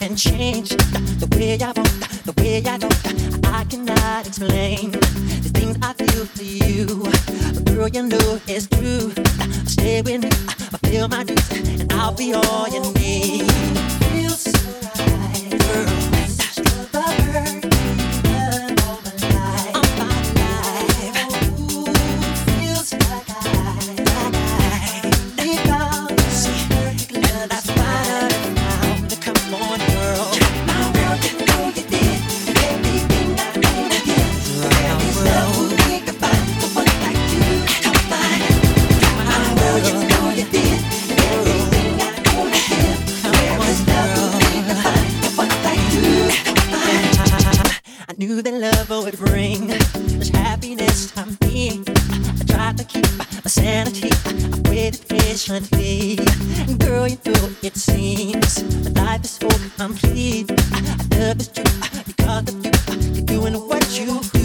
and changed the way I want, the way I don't. I cannot explain the things I feel for you. Girl, you know it's true. Stay with me, fulfill my dreams, and I'll be all you need. Life is so complete. I love is true because of you. You're doing what you